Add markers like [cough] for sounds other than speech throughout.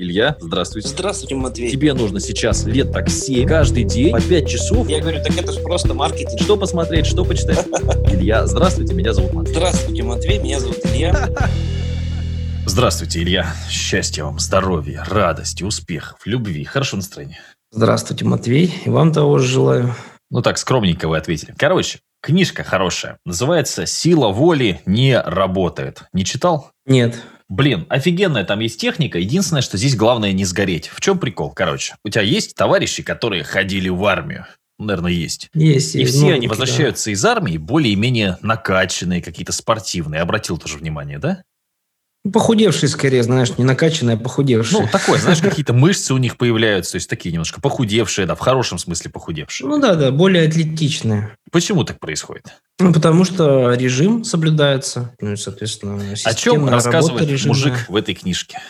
Илья, здравствуйте. Здравствуйте, Матвей. Тебе нужно сейчас лет так 7, каждый день по 5 часов. Я говорю, так это же просто маркетинг. Что посмотреть, что почитать? [laughs] Илья, здравствуйте, меня зовут Матвей. Здравствуйте, Матвей, меня зовут Илья. [laughs] Здравствуйте, Илья. Счастья вам, здоровья, радости, успехов, любви, хорошего настроения. Здравствуйте, Матвей. И вам того же желаю. Ну так, скромненько вы ответили. Короче, книжка хорошая. Называется «Сила воли не работает». Не читал? Нет. Блин, офигенная там есть техника. Единственное, что здесь главное не сгореть. В чем прикол? Короче, у тебя есть товарищи, которые ходили в армию? Наверное, есть. Есть. И есть все они возвращаются из армии более-менее накачанные, какие-то спортивные. Обратил тоже внимание, да? Ну, Похудевшие скорее, знаешь, не накачанные, а похудевшие. Ну, такое, знаешь, [laughs] какие-то мышцы у них появляются, то есть такие немножко похудевшие, да, в хорошем смысле похудевшие. Ну да, да, более атлетичные. Почему так происходит? Ну, потому что режим соблюдается, ну и, соответственно, О чем рассказывает мужик в этой книжке?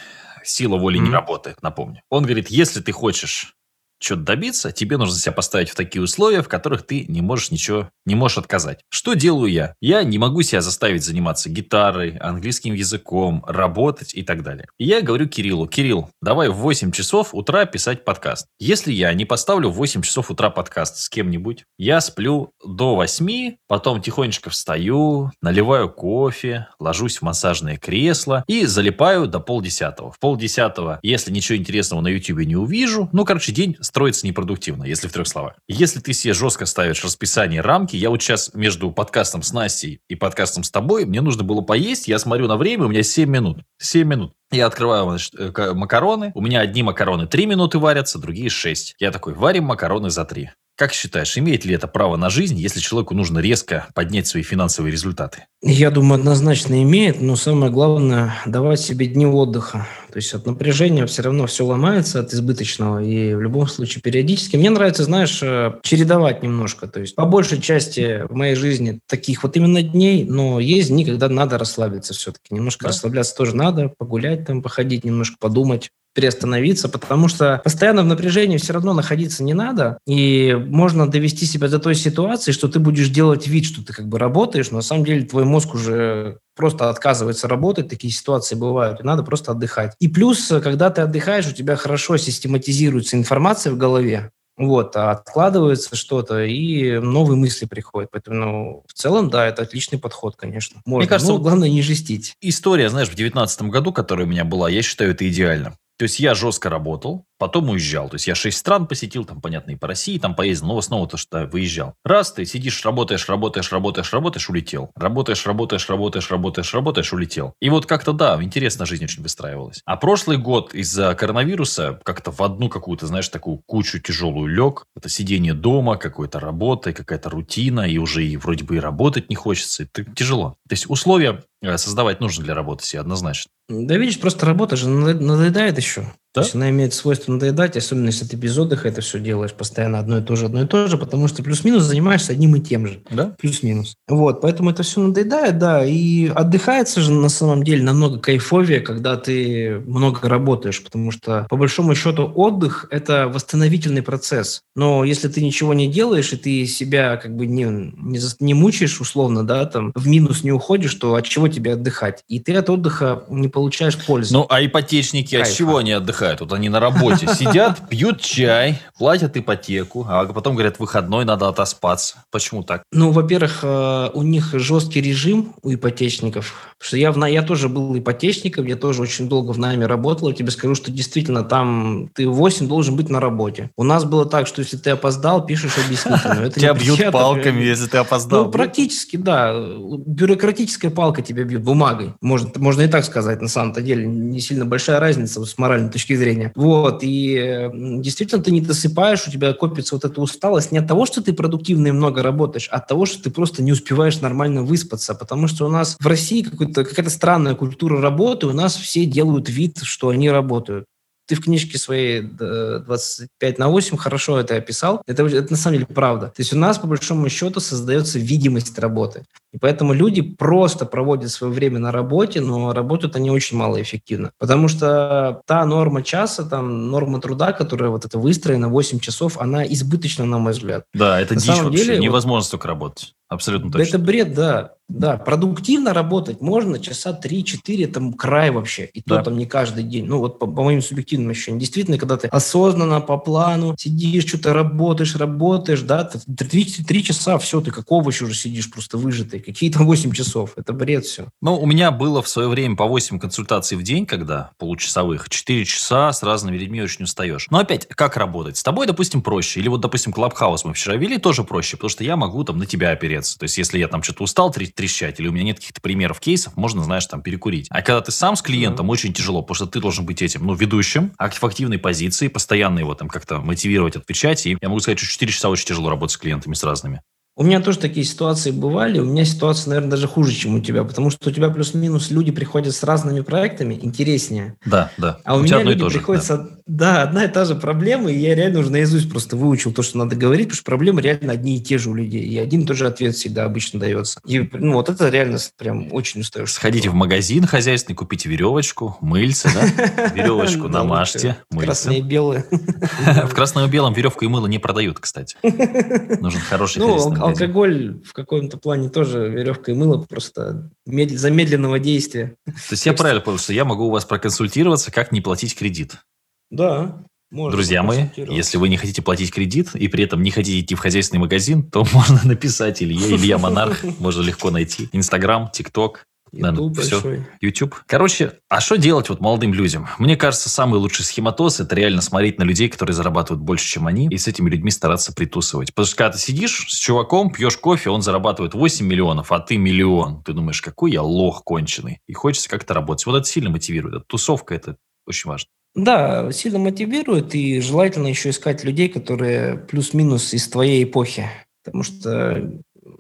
Сила воли не Мгм. работает, напомню. Он говорит, если ты хочешь что-то добиться, тебе нужно себя поставить в такие условия, в которых ты не можешь ничего, не можешь отказать. Что делаю я? Я не могу себя заставить заниматься гитарой, английским языком, работать и так далее. И я говорю Кириллу, Кирилл, давай в 8 часов утра писать подкаст. Если я не поставлю в 8 часов утра подкаст с кем-нибудь, я сплю до 8, потом тихонечко встаю, наливаю кофе, ложусь в массажное кресло и залипаю до полдесятого. В полдесятого, если ничего интересного на YouTube не увижу, ну, короче, день строится непродуктивно, если в трех словах. Если ты себе жестко ставишь расписание, рамки, я вот сейчас между подкастом с Настей и подкастом с тобой, мне нужно было поесть, я смотрю на время, у меня 7 минут. 7 минут. Я открываю значит, э, ка- макароны. У меня одни макароны 3 минуты варятся, другие 6. Я такой, варим макароны за 3. Как считаешь, имеет ли это право на жизнь, если человеку нужно резко поднять свои финансовые результаты? Я думаю, однозначно имеет, но самое главное – давать себе дни отдыха. То есть от напряжения все равно все ломается, от избыточного. И в любом случае периодически. Мне нравится, знаешь, э, чередовать немножко. То есть по большей части в моей жизни таких вот именно дней, но есть дни, когда надо расслабиться все-таки. Немножко Да. расслабляться тоже надо, погулять там, походить, немножко подумать приостановиться, потому что постоянно в напряжении все равно находиться не надо, и можно довести себя до той ситуации, что ты будешь делать вид, что ты как бы работаешь, но на самом деле твой мозг уже просто отказывается работать, такие ситуации бывают, и надо просто отдыхать. И плюс, когда ты отдыхаешь, у тебя хорошо систематизируется информация в голове, вот, а откладывается что-то, и новые мысли приходят. Поэтому, ну, в целом, да, это отличный подход, конечно. Можно. кажется, Ну, вот- главное не жестить. История, знаешь, в девятнадцатом году, которая у меня была, я считаю, это идеально. То есть я жестко работал, потом уезжал. То есть я шесть стран посетил, там, понятно, и по России там поездил, но в основном то, что выезжал. Раз ты сидишь, работаешь, работаешь, работаешь, работаешь, улетел. Работаешь, работаешь, работаешь, работаешь, работаешь, улетел. И вот как-то, да, интересно жизнь очень выстраивалась. А прошлый год из-за коронавируса как-то в одну какую-то, знаешь, такую кучу тяжелую лег. Это сидение дома, какой-то работа, какая-то рутина, и уже и вроде бы и работать не хочется. Это тяжело. То есть условия э, создавать нужно для работы себе однозначно. Да видишь, просто работа же надоедает еще. Да? То есть она имеет свойство надоедать, особенно если ты без отдыха это все делаешь постоянно одно и то же, одно и то же, потому что плюс-минус занимаешься одним и тем же. Да? Плюс-минус. Вот, поэтому это все надоедает, да, и отдыхается же на самом деле намного кайфовее, когда ты много работаешь, потому что по большому счету отдых – это восстановительный процесс. Но если ты ничего не делаешь, и ты себя как бы не, не, зас- не мучаешь условно, да, там, в минус не уходишь, то от чего тебе отдыхать? И ты от отдыха не получаешь пользы. Ну, а ипотечники от Кайфа. чего они отдыхают? Вот они на работе сидят, пьют чай, платят ипотеку, а потом говорят, выходной надо отоспаться. Почему так? Ну, во-первых, э, у них жесткий режим у ипотечников. Потому что я, в, на- я тоже был ипотечником, я тоже очень долго в найме работал. Я тебе скажу, что действительно там ты в 8 должен быть на работе. У нас было так, что если ты опоздал, пишешь объяснительную. Тебя бьют палками, если ты опоздал. Ну, практически, да. Бюрократическая палка тебя бьет бумагой. Можно, можно и так сказать, на самом-то деле. Не сильно большая разница с моральной точки зрения. Вот. И действительно ты не досыпаешь, у тебя копится вот эта усталость не от того, что ты продуктивно и много работаешь, а от того, что ты просто не успеваешь нормально выспаться. Потому что у нас в России какая-то странная культура работы, у нас все делают вид, что они работают ты в книжке своей э, 25 на 8 хорошо это описал. Это, это на самом деле правда. То есть у нас, по большому счету, создается видимость работы. И поэтому люди просто проводят свое время на работе, но работают они очень малоэффективно. Потому что та норма часа, там, норма труда, которая вот это выстроена, 8 часов, она избыточна, на мой взгляд. Да, это На дичь вообще. деле, вот- Невозможно столько работать. Абсолютно точно. Это бред, да. Да, продуктивно работать можно часа 3-4, там край вообще. И Да. то там не каждый день. Ну вот по, по моим субъективным ощущениям. Действительно, когда ты осознанно, по плану, сидишь, что-то работаешь, работаешь, да, ты 3, часа, все, ты как овощ уже сидишь просто выжатый. Какие там 8 часов. Это бред все. Ну, у меня было в свое время по 8 консультаций в день, когда получасовых, 4 часа с разными людьми очень устаешь. Но опять, как работать? С тобой, допустим, проще. Или вот, допустим, Клабхаус мы вчера вели, тоже проще, потому что я могу там на тебя опереться. То есть, если я там что-то устал трещ- трещать, или у меня нет каких-то примеров, кейсов, можно, знаешь, там перекурить. А когда ты сам с клиентом, очень тяжело, потому что ты должен быть этим, ну, ведущим, в активной позиции, постоянно его там как-то мотивировать, отвечать. И я могу сказать, что 4 часа очень тяжело работать с клиентами, с разными. У меня тоже такие ситуации бывали. У меня ситуация, наверное, даже хуже, чем у тебя, потому что у тебя плюс-минус люди приходят с разными проектами, интереснее. Да, да. А у, тебя меня люди то же, приходят, да. да, одна и та же проблема, и я реально уже наизусть просто выучил то, что надо говорить, потому что проблемы реально одни и те же у людей, и один и тот же ответ всегда обычно дается. И ну, вот это реально прям очень устаешь. Сходите в магазин хозяйственный, купите веревочку, мыльце, да? [laughs] Веревочку намажьте, Красные и белые. [laughs] В красном и белом веревку и мыло не продают, кстати. [laughs] Нужен хороший Ну. Алкоголь в каком-то плане тоже веревка и мыло просто мед- замедленного действия. То есть я [laughs] правильно понял, что я могу у вас проконсультироваться, как не платить кредит. Да, можно Друзья мои, если вы не хотите платить кредит и при этом не хотите идти в хозяйственный магазин, то [laughs] можно написать Илья, Илья Монарх, можно легко найти. Инстаграм, ТикТок, YouTube все. большой. YouTube. Короче, а что делать вот молодым людям? Мне кажется, самый лучший схематоз – это реально смотреть на людей, которые зарабатывают больше, чем они, и с этими людьми стараться притусывать. Потому что когда ты сидишь с чуваком, пьешь кофе, он зарабатывает 8 миллионов, а ты миллион. Ты думаешь, какой я лох конченый. И хочется как-то работать. Вот это сильно мотивирует. Эта тусовка – это очень важно. Да, сильно мотивирует, и желательно еще искать людей, которые плюс-минус из твоей эпохи. Потому что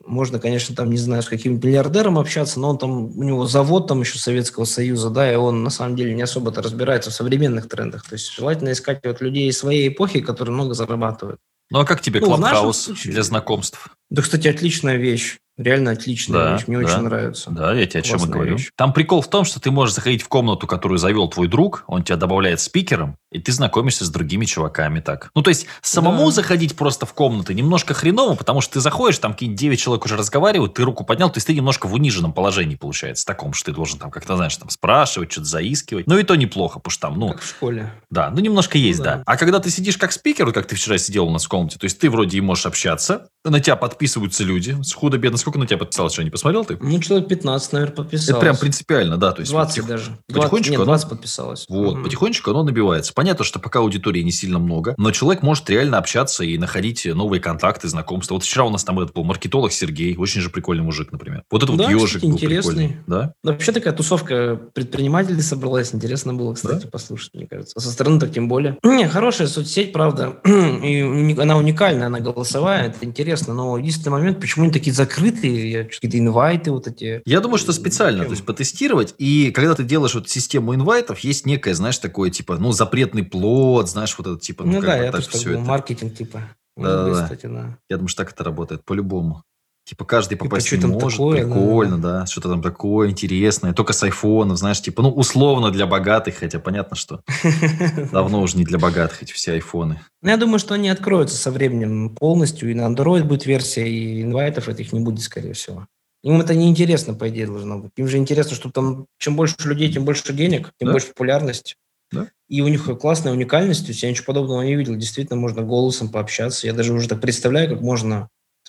можно, конечно, там, не знаю, с каким миллиардером общаться, но он там, у него завод там еще Советского Союза, да, и он на самом деле не особо-то разбирается в современных трендах. То есть желательно искать вот людей своей эпохи, которые много зарабатывают. Ну а как тебе Ну, нашем Клабхаус для знакомств? Да, кстати, отличная вещь. Реально отличная Да, вещь. Мне да. очень нравится. Да, я тебе о чем и говорю. вещь. Там прикол в том, что ты можешь заходить в комнату, которую завел твой друг, он тебя добавляет спикером, и ты знакомишься с другими чуваками так. Ну, то есть, самому Да. заходить просто в комнаты немножко хреново, потому что ты заходишь, там какие-нибудь 9 человек уже разговаривают, ты руку поднял, то есть ты немножко в униженном положении получается, таком, что ты должен там как-то, знаешь, там спрашивать, что-то заискивать. Ну, и то неплохо, потому что там, ну, Как в школе. да, ну немножко есть, Ну да. да. А когда ты сидишь как спикер, вот как ты вчера сидел у нас в комнате, то есть ты вроде и можешь общаться, на тебя подписываются люди, с худо-бедно. Сколько на тебя подписалось, что не посмотрел ты? Ну, человек 15, наверное, подписалось. Это прям принципиально, да. То есть 20 вот потих- даже. 20, потихонечку нет, оно- 20 подписалось. Вот, Мгм. потихонечку оно набивается. Понятно, что пока аудитории не сильно много, но человек может реально общаться и находить новые контакты, знакомства. Вот вчера у нас там этот был маркетолог Сергей, очень же прикольный мужик, например. Вот этот Да, вот ежик был интересный. прикольный. Да? Вообще такая тусовка предпринимателей собралась. Интересно было, кстати, послушать, мне кажется. А со стороны так тем более. [clears throat] Не, хорошая соцсеть, правда. [clears throat] И она уникальная, она голосовая, это интересно. Но единственный момент, почему они такие закрытые, какие-то инвайты вот эти. Я думаю, что специально, то есть потестировать. И когда ты делаешь вот систему инвайтов, есть некое, знаешь, такое типа, ну, запретный плод, знаешь, вот это типа, ну, Ну, как да, бы я так все это. маркетинг типа. Да, да. кстати, да. Я думаю, что так это работает по-любому. Типа каждый Типа, попасть что не может, такое, да. прикольно, да, что-то там такое интересное, только с айфонов, знаешь, типа, ну, условно для богатых, хотя понятно, что [laughs] давно уже не для богатых эти все айфоны. Ну, я думаю, что они откроются со временем полностью, и на Android будет версия, и инвайтов этих не будет, скорее всего. Им это неинтересно, по идее, должно быть. Им же интересно, что там чем больше людей, тем больше денег, тем Да. больше популярность. Да. И у них классная уникальность, то есть я ничего подобного не видел. Действительно, можно голосом пообщаться. Я даже уже так представляю, как можно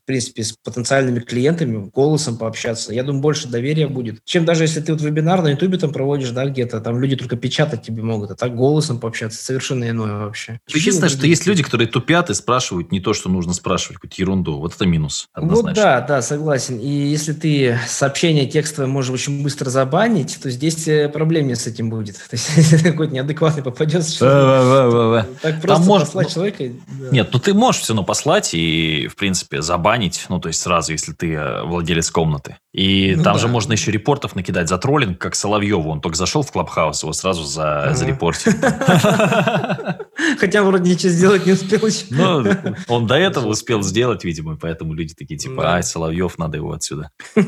принципе, с потенциальными клиентами голосом пообщаться. Я думаю, больше доверия будет. Чем даже если ты вот вебинар на Ютубе там проводишь, да, где-то, там люди только печатать тебе могут, а так голосом пообщаться совершенно иное вообще. Единственное, что другие есть люди, которые тупят и спрашивают не то, что нужно спрашивать, какую-то ерунду. Вот это минус, Вот однозначно. да, да, согласен. И если ты сообщение текстовое можешь очень быстро забанить, то здесь э, проблем с этим будет. [laughs] То есть, если какой-то неадекватный попадется, что Ва-ва-ва-ва-ва. так просто послать ну, человека... Нет, ну ты можешь все равно послать и, в принципе, забанить, ну, то есть сразу, если ты э, владелец комнаты. И Ну там да. же можно еще репортов накидать за троллинг, как Соловьеву. Он только зашел в Клабхаус, его сразу за, Ага. зарепортили. [laughs] Хотя вроде ничего сделать не успел еще. Ну, [laughs] он до этого успел сделать, видимо, поэтому люди такие, типа, Да. ай, Соловьев, надо его отсюда. [laughs]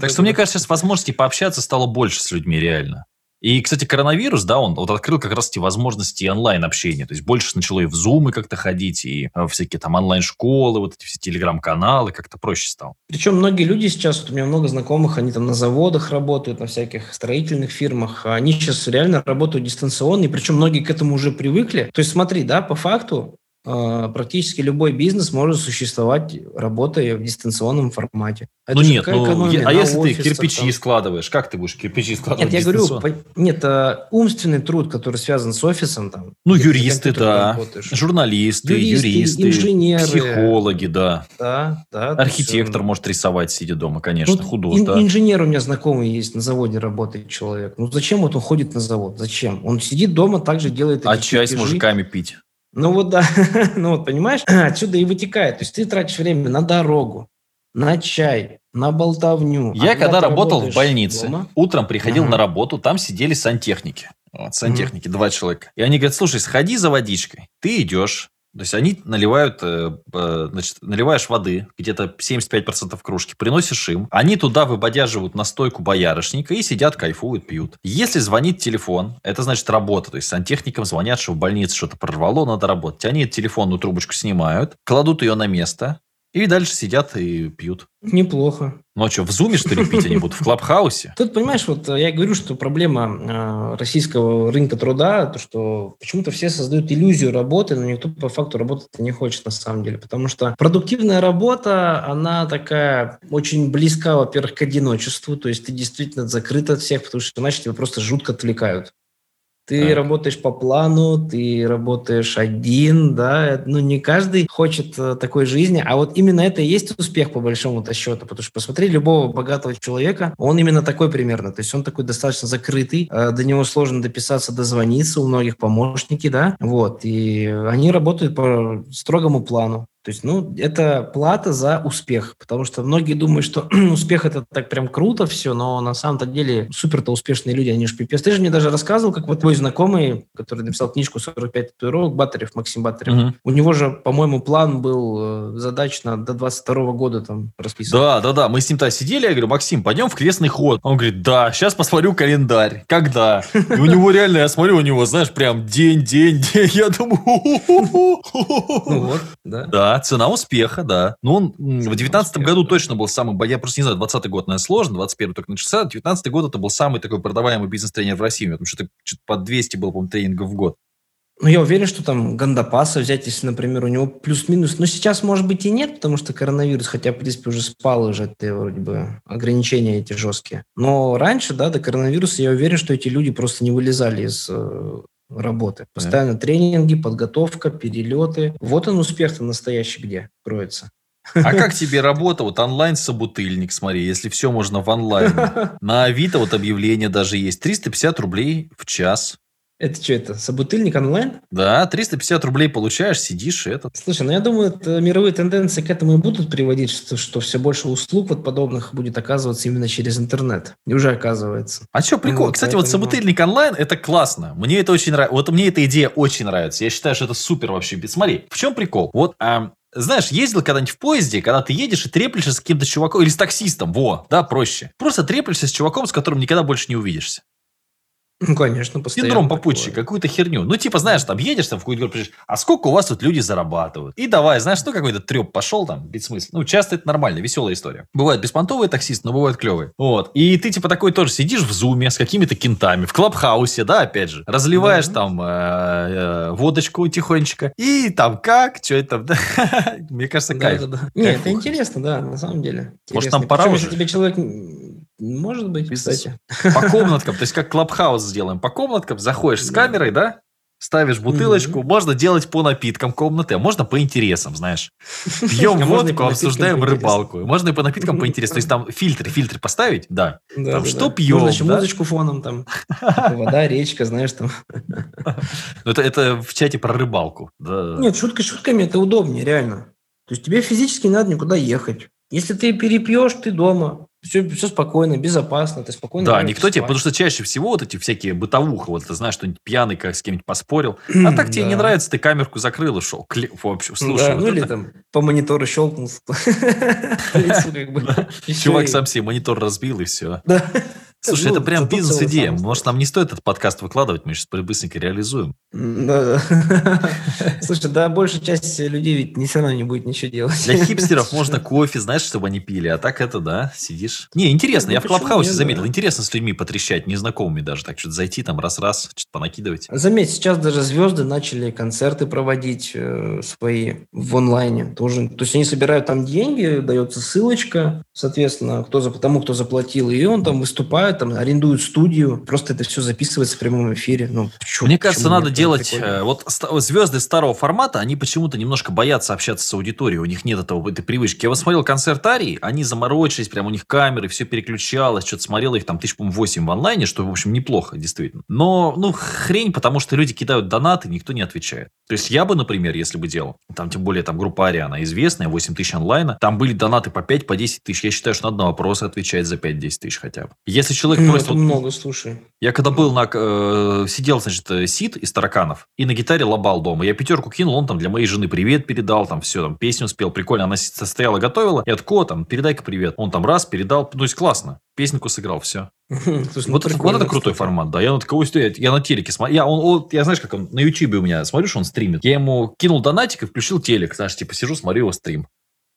Так что, мне кажется, сейчас возможностей пообщаться стало больше с людьми реально. И, кстати, коронавирус, да, он вот открыл как раз эти возможности онлайн-общения. То есть больше начало и в зумы как-то ходить, и э, всякие там онлайн-школы, вот эти все телеграм-каналы, как-то проще стало. Причем многие люди сейчас, вот у меня много знакомых, они там на заводах работают, на всяких строительных фирмах, они сейчас реально работают дистанционно, и причем многие к этому уже привыкли. То есть смотри, да, по факту практически любой бизнес может существовать, работая в дистанционном формате. Это ну нет, ну, а если ты кирпичи там. складываешь, как ты будешь кирпичи складывать Нет, я говорю, по, нет, а, умственный труд, который связан с офисом. Там, ну, юристы, да, журналисты, юристы, юристы, инженеры. Психологи, да. Да, да. Архитектор есть, может рисовать, сидя дома, конечно, ну, художник. Ин. Инженер у меня знакомый есть, на заводе работает человек. Ну, зачем вот он ходит на завод? Зачем? Он сидит дома, также делает... А чай с мужиками пить? Ну вот да, [laughs] ну вот понимаешь, [clears throat] отсюда и вытекает. То есть ты тратишь время на дорогу, на чай, на болтовню. Я а когда, когда работал в больнице, дома, утром приходил uh-huh. на работу, там сидели сантехники. Вот, сантехники, uh-huh. два человека. И они говорят, слушай, сходи за водичкой. Ты идешь, то есть они наливают, э, значит, наливаешь воды, где-то 75% кружки, приносишь им, они туда выбодяживают настойку боярышника и сидят, кайфуют, пьют. Если звонит телефон, это значит работа. То есть сантехникам звонят, что в больнице что-то прорвало, надо работать. Они телефонную трубочку снимают, кладут ее на место, и дальше сидят и пьют. Неплохо. Ну а что, в зуме, что ли, пить они будут? В клабхаусе? Тут, понимаешь, вот я говорю, что проблема э, российского рынка труда, то, что почему-то все создают иллюзию работы, но никто по факту работать не хочет на самом деле. Потому что продуктивная работа, она такая очень близка, во-первых, к одиночеству. То есть ты действительно закрыт от всех, потому что иначе тебя просто жутко отвлекают. Ты так. работаешь по плану, ты работаешь один, да, ну не каждый хочет э, такой жизни, а вот именно это и есть успех по большому-то счету, потому что посмотри любого богатого человека, он именно такой примерно, то есть он такой достаточно закрытый, э, до него сложно дописаться, дозвониться, у многих помощники, да, вот, и они работают по строгому плану. То есть, ну, это плата за успех, потому что многие думают, что [clears throat] успех это так прям круто все, но на самом-то деле супер-то успешные люди, они же пипец. Ты же мне даже рассказывал, как вот твой знакомый, который написал книжку «45 татуировок», Батарев, Максим Батарев, угу. у него же, по-моему, план был э, задач на до 22 года там расписан. Да, да, да, мы с ним-то сидели, я говорю, Максим, пойдем в крестный ход. Он говорит, да, сейчас посмотрю календарь. Когда? И у него реально, я смотрю, у него, знаешь, прям день, день, день, я думаю... Ну вот, да. Да, цена успеха, да. Ну, он в 19 году да. точно был самый, я просто не знаю, 20 год, наверное, сложно, 21 только начался, 19 год это был самый такой продаваемый бизнес-тренер в России, потому что это что-то по 200 было, по-моему, тренингов в год. Ну, я уверен, что там Гандапаса взять, если, например, у него плюс-минус. Но сейчас, может быть, и нет, потому что коронавирус, хотя, в принципе, уже спал уже это вроде бы ограничения эти жесткие. Но раньше, да, до коронавируса, я уверен, что эти люди просто не вылезали из э, работы. Постоянно да. тренинги, подготовка, перелеты. Вот он успех-то настоящий где кроется. А как тебе работа? Вот онлайн-собутыльник, смотри, если все можно в онлайне. [laughs] На Авито вот объявление даже есть. 350 рублей в час. Это что это? Собутыльник онлайн? Да, 350 рублей получаешь, сидишь и это. Слушай, ну я думаю, это мировые тенденции к этому и будут приводить, что, что все больше услуг вот подобных будет оказываться именно через интернет. И уже оказывается. А что, прикол? Вот, Кстати, поэтому... вот собутыльник онлайн, это классно. Мне это очень нравится. Вот мне эта идея очень нравится. Я считаю, что это супер вообще. Смотри, в чем прикол? Вот а, знаешь, ездил когда-нибудь в поезде, когда ты едешь и треплешься с каким-то чуваком, или с таксистом, во, да, проще. Просто треплешься с чуваком, с которым никогда больше не увидишься. Ну, конечно, постоянно. Синдром попутчика, какую-то херню. Ну, типа, знаешь, там едешь там в какую-то говоришь, а сколько у вас тут люди зарабатывают? И давай, знаешь, ну, какой-то треп пошел там, без смысла. Ну, часто это нормально, веселая история. Бывают беспонтовые таксисты, но бывают клевые. Вот. И ты, типа, такой тоже сидишь в зуме с какими-то кентами, в клабхаусе, да, опять же. Разливаешь да. там э, э, водочку тихонечко. И там как, что это, [laughs] да? Мне кажется, кайф. Да, да, да. Нет, это интересно, да, на самом деле. Может, там пора уже? тебе человек может быть, кстати. По [laughs] комнаткам, то есть как клабхаус сделаем. По комнаткам заходишь с камерой, да? Ставишь бутылочку, mm-hmm. можно делать по напиткам комнаты, а можно по интересам, знаешь. [laughs] Пьем а водку, обсуждаем рыбалку. Можно и по напиткам по интересам. То есть там фильтры, фильтры поставить, да. да там да, что да. пьем. Можно еще да? музычку фоном, там вода, речка, знаешь, там. [laughs] Ну, это, это в чате про рыбалку. Да. Нет, шутка шутками, это удобнее, реально. То есть тебе физически не надо никуда ехать. Если ты перепьешь, ты дома. Все, все спокойно, безопасно, ты спокойно. Да, никто тебе, потому что чаще всего вот эти всякие бытовуха, вот ты знаешь, что-нибудь пьяный как с кем-нибудь поспорил, а так тебе не нравится, ты камерку закрыл и шел. В общем, слушай. ну или там по монитору щелкнул. [laughs] [laughs] Чувак сам себе монитор разбил и все. Слушай, Ну, это прям бизнес-идея. Может, нам не стоит этот подкаст выкладывать, мы сейчас быстренько реализуем. [laughs] Слушай, да, большая часть людей ведь все равно не будет ничего делать. Для хипстеров [laughs] можно кофе, знаешь, чтобы они пили, а так это, да, сидишь. Не, интересно, Ну, я в Клабхаусе заметил, интересно с людьми потрещать, незнакомыми даже, так что-то зайти там раз-раз, что-то понакидывать. Заметь, сейчас даже звезды начали концерты проводить э, свои в онлайне тоже. То есть они собирают там деньги, дается ссылочка, соответственно, кто за, тому, кто заплатил, и он там выступает, там арендует студию, просто это все записывается в прямом эфире. Ну, чё- Мне кажется, почему надо делать... прикольно. э, Вот звезды старого формата, они почему-то немножко боятся общаться с аудиторией. У них нет этого, этой привычки. Я вот смотрел концерт Арии, они заморочились, прям у них камеры, все переключалось, что-то смотрел их там тысяч, по 8 в онлайне, что, в общем, неплохо, действительно. Но, ну, хрень, потому что люди кидают донаты, никто не отвечает. То есть я бы, например, если бы делал, там, тем более, там, группа Ария, она известная, 8 тысяч онлайна, там были донаты по 5, по 10 тысяч. Я считаю, что надо на вопросы отвечать за 5-10 тысяч хотя бы. Если человек Ну, просит... это вот- много, слушай. я когда был на... э, сидел, значит, э, сид из тараканов и на гитаре лобал дома. Я пятерку кинул, он там для моей жены привет передал, там все, там песню спел, прикольно. Она с- стояла, готовила. Я такой, «О, там, передай-ка привет. Он там раз, передал. Ну, то есть классно. Песенку сыграл, все. [laughs] Слушай, ну, вот, это, вот это крутой формат, да. Я на такого стоять, я на телеке смотрю. Я, он, он- я знаешь, как он на ютубе у меня, смотрю, что он стримит. Я ему кинул донатик и включил телек. Знаешь, типа сижу, смотрю его стрим.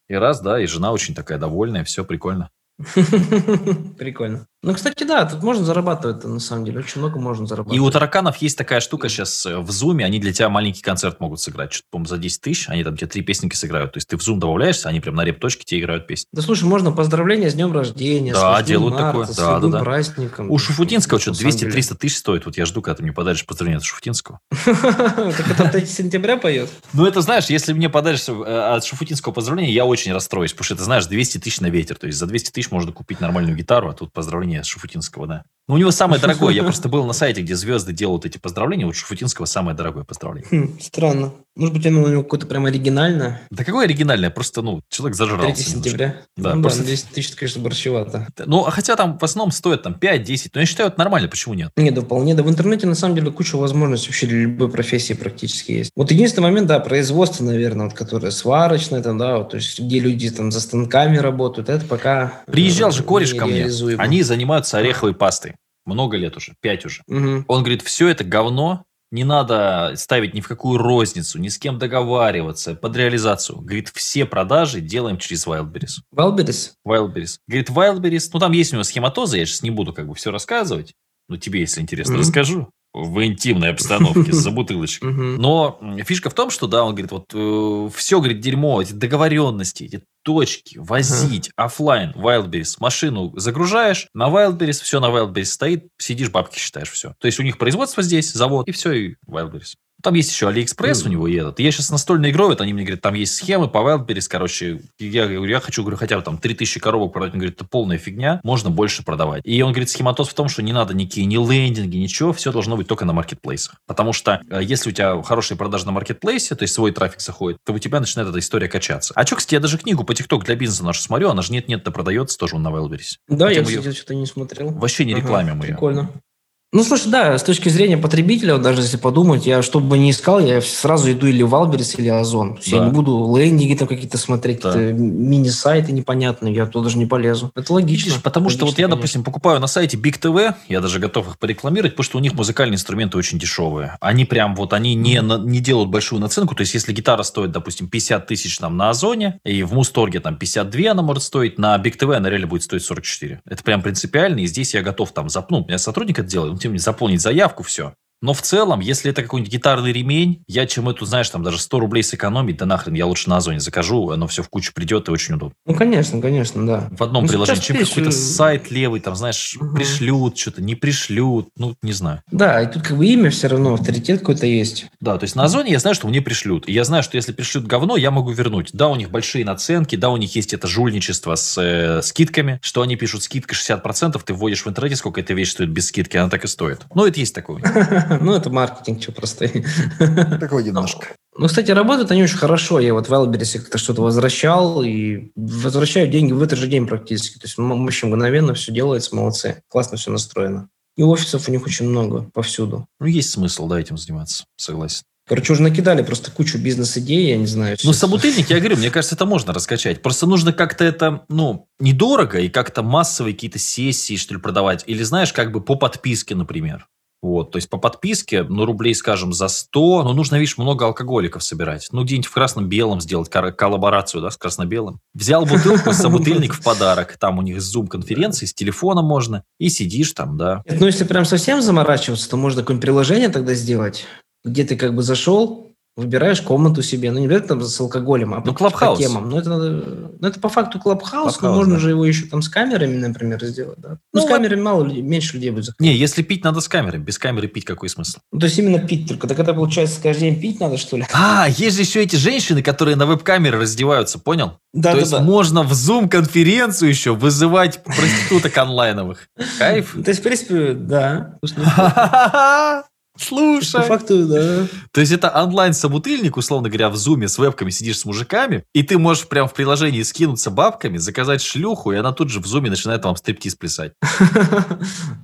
И раз, да, и жена очень такая довольная, все прикольно. [laughs] Прикольно. Ну, кстати, да, тут можно зарабатывать на самом деле. Очень много можно зарабатывать. И у тараканов есть такая штука сейчас э, в зуме, они для тебя маленький концерт могут сыграть, что-то, по-моему, за 10 тысяч, они там тебе три песенки сыграют. То есть ты в зум добавляешься, они прям на реп-точке тебе играют песни. Да слушай, можно поздравления с днем рождения, Да, с 8 делают марта, такое. с Да, да, да. праздником. У Шуфутинского На что-то самом деле. 200-300 тысяч стоит. Вот я жду, когда ты мне подаришь поздравление от Шуфутинского. [laughs] Так это 3 сентября поет? Ну, это, знаешь, если мне подаришь э, от Шуфутинского поздравления, я очень расстроюсь, потому что это, знаешь, 200 тысяч на ветер. То есть за 200 тысяч можно купить нормальную гитару, а тут поздравление от Шуфутинского, да. Ну, у него самое [laughs] дорогое. Я просто был на сайте, где звезды делают эти поздравления. Вот Шуфутинского самое дорогое поздравление. Хм, странно. Может быть, оно у него какое-то прям оригинальное? Да какое оригинальное? Просто, ну, человек 3 зажрался. немножко. сентября? Да, ну, просто- да, 200 тысяч, конечно, борщевато. Ну, а хотя там в основном стоит там 5-10, но я считаю, это нормально, почему нет? Нет, да вполне. Да в интернете, на самом деле, куча возможностей вообще для любой профессии практически есть. Вот единственный момент, да, производство, наверное, вот, которое сварочное, там, да, вот, то есть где люди там за станками работают, это пока... э, Приезжал же кореш ко мне, они занимаются ореховой пастой. Много лет уже, 5 уже. Мгм. Он говорит, все это говно, не надо ставить ни в какую розницу, ни с кем договариваться под реализацию. Говорит, все продажи делаем через Wildberries. Wildberries? Wildberries. Говорит, Wildberries, ну там есть у него схематоза, я сейчас не буду как бы все рассказывать, но тебе, если интересно, Мгм. расскажу в интимной обстановке за бутылочкой. Но фишка в том, что, да, он говорит, вот все, говорит, дерьмо, эти договоренности, эти точки, возить, оффлайн, Wildberries, машину загружаешь, на Wildberries, все на Wildberries стоит, сидишь, бабки считаешь, все. То есть у них производство здесь, завод, и все, и Wildberries. Там есть еще AliExpress у него и этот. Я сейчас настольной игрой, вот они мне говорят, там есть схемы по Wildberries, короче. Я говорю, я хочу, говорю, хотя бы там 3000 коробок продать. Он говорит, это полная фигня, можно больше продавать. И он говорит, схематоз в том, что не надо никакие ни лендинги, ничего, все должно быть только на маркетплейсах. Потому что э, если у тебя хорошие продажи на маркетплейсе, то есть свой трафик заходит, то у тебя начинает эта история качаться. А что, кстати, я даже книгу по ТикТок для бизнеса нашу смотрю, она же нет-нет-то продается тоже на Wildberries. Да, Хотя я, кстати, что-то не смотрел. Вообще не Ага, рекламим ее. Прикольно. Ну, слушай, да, с точки зрения потребителя, вот даже если подумать, я что бы ни искал, я сразу иду или в Wildberries, или Озон. Да. Я не буду лендинги там какие-то смотреть, Да. какие-то мини-сайты непонятные, я туда даже не полезу. Это логично. Видишь, потому что вот Логично, я, конечно. допустим, покупаю на сайте Big TV, я даже готов их порекламировать, потому что у них музыкальные инструменты очень дешевые. Они прям вот, они не, на- не делают большую наценку, то есть если гитара стоит, допустим, 50 тысяч там на Озоне, и в Мусторге там 52 она может стоить, на Big TV она реально будет стоить 44. Это прям принципиально, и здесь я готов там запнуть. У меня сотрудник это делает, тем не заполнить заявку, все. Но в целом, если это какой-нибудь гитарный ремень, я чем эту, знаешь, там даже 100 рублей сэкономить, да нахрен, я лучше на Озоне закажу, оно все в кучу придет и очень удобно. Ну, конечно, конечно, да. В одном Ну, приложении, чем есть, какой-то сайт левый, там, знаешь, Мгм. пришлют что-то, не пришлют, ну, не знаю. Да, и тут как бы имя все равно, авторитет какой-то есть. Да, то есть на Озоне я знаю, что мне пришлют. И я знаю, что если пришлют говно, я могу вернуть. Да, у них большие наценки, да, у них есть это жульничество с э, скидками, что они пишут скидка 60%, ты вводишь в интернете, сколько эта вещь стоит без скидки, она так и стоит. Ну, это есть такое. [laughs] [laughs] Ну, это маркетинг, что простой. [laughs] Такой немножко. Ну, кстати, работают они очень хорошо. Я вот в Wildberries как-то что-то возвращал и возвращаю деньги в этот же день практически. То есть вообще мгновенно все делается, молодцы. Классно все настроено. И офисов у них очень много повсюду. Ну, есть смысл, да, этим заниматься, согласен. Короче, уже накидали просто кучу бизнес-идей, я не знаю. Ну, собутыльник, я говорю, мне кажется, это можно раскачать. Просто нужно как-то это, ну, недорого и как-то массовые какие-то сессии, что ли, продавать. Или, знаешь, как бы по подписке, например. Вот, то есть по подписке, ну, рублей, скажем, за 100, но нужно, видишь, много алкоголиков собирать. Ну, где-нибудь в красно-белом сделать коллаборацию, да, с красно-белым. Взял бутылку, собутыльник в подарок. Там у них зум-конференции, с телефона можно. И сидишь там, да. Ну, если прям совсем заморачиваться, то можно какое-нибудь приложение тогда сделать, где ты как бы зашел, выбираешь комнату себе, ну не обязательно там с алкоголем, а Ну, по, темам. Ну это, надо- ну, это по факту клабхаус, но можно да. же его еще там с камерами, например, сделать, да? Ну, Ну, с камерами мало людей, меньше людей будет заходить. Не, если пить, надо с камерой. Без камеры пить какой смысл? Ну, то есть именно пить только. Так это получается каждый день пить надо, что ли? А, есть же еще эти женщины, которые на веб-камеры раздеваются, понял? Да, То да, есть да. можно в Zoom-конференцию еще вызывать проституток онлайновых. Кайф. То есть, в принципе, да. [laughs] По Слушай. факту, да. То есть это онлайн-собутыльник, условно говоря, в зуме с вебками сидишь с мужиками, и ты можешь прям в приложении скинуться бабками, заказать шлюху, и она тут же в зуме начинает вам стриптиз плясать. [laughs]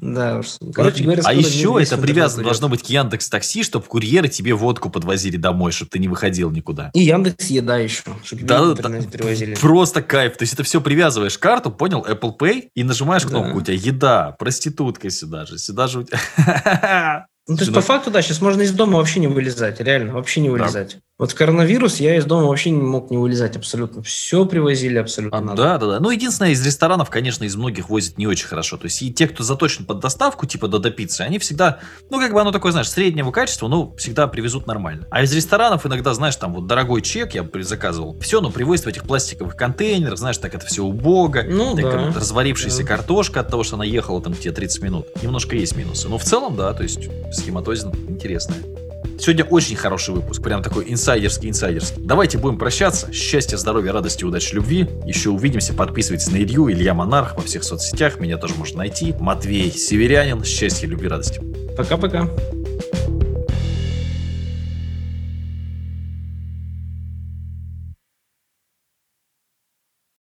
Да уж. Короче говоря, а еще это привязано должно быть к Яндекс Такси, чтобы курьеры тебе водку подвозили домой, чтобы ты не выходил никуда. И Яндекс Еда еще, чтобы Да, да. Просто кайф. То есть это все привязываешь карту, понял, Apple Pay, и нажимаешь кнопку, у тебя еда, проститутка сюда же, сюда же у тебя... [laughs] Ну, то есть, Ну, по факту, да, сейчас можно из дома вообще не вылезать, реально, вообще не Да. Вот коронавирус я из дома вообще не мог не вылезать абсолютно. Все привозили абсолютно надо. Да, да, да. Ну, единственное, из ресторанов, конечно, из многих возят не очень хорошо. То есть, и те, кто заточен под доставку, типа до пиццы, они всегда, ну, как бы оно такое, знаешь, среднего качества, но всегда привезут нормально. А из ресторанов иногда, знаешь, там вот дорогой чек я заказывал, все, ну, привозят в этих пластиковых контейнерах, знаешь, так это все убого. Ну, такая да. разварившаяся Да. картошка от того, что она ехала там тебе 30 минут. Немножко есть минусы. Но в целом, да, то есть схематозина интересная. Сегодня очень хороший выпуск, прям такой инсайдерский-инсайдерский. Давайте будем прощаться. Счастья, здоровья, радости, удачи, любви. Еще увидимся. Подписывайтесь на Илью, Илья Монарх во всех соцсетях. Меня тоже можно найти. Матвей Северянин. Счастья, любви, радости. Пока-пока.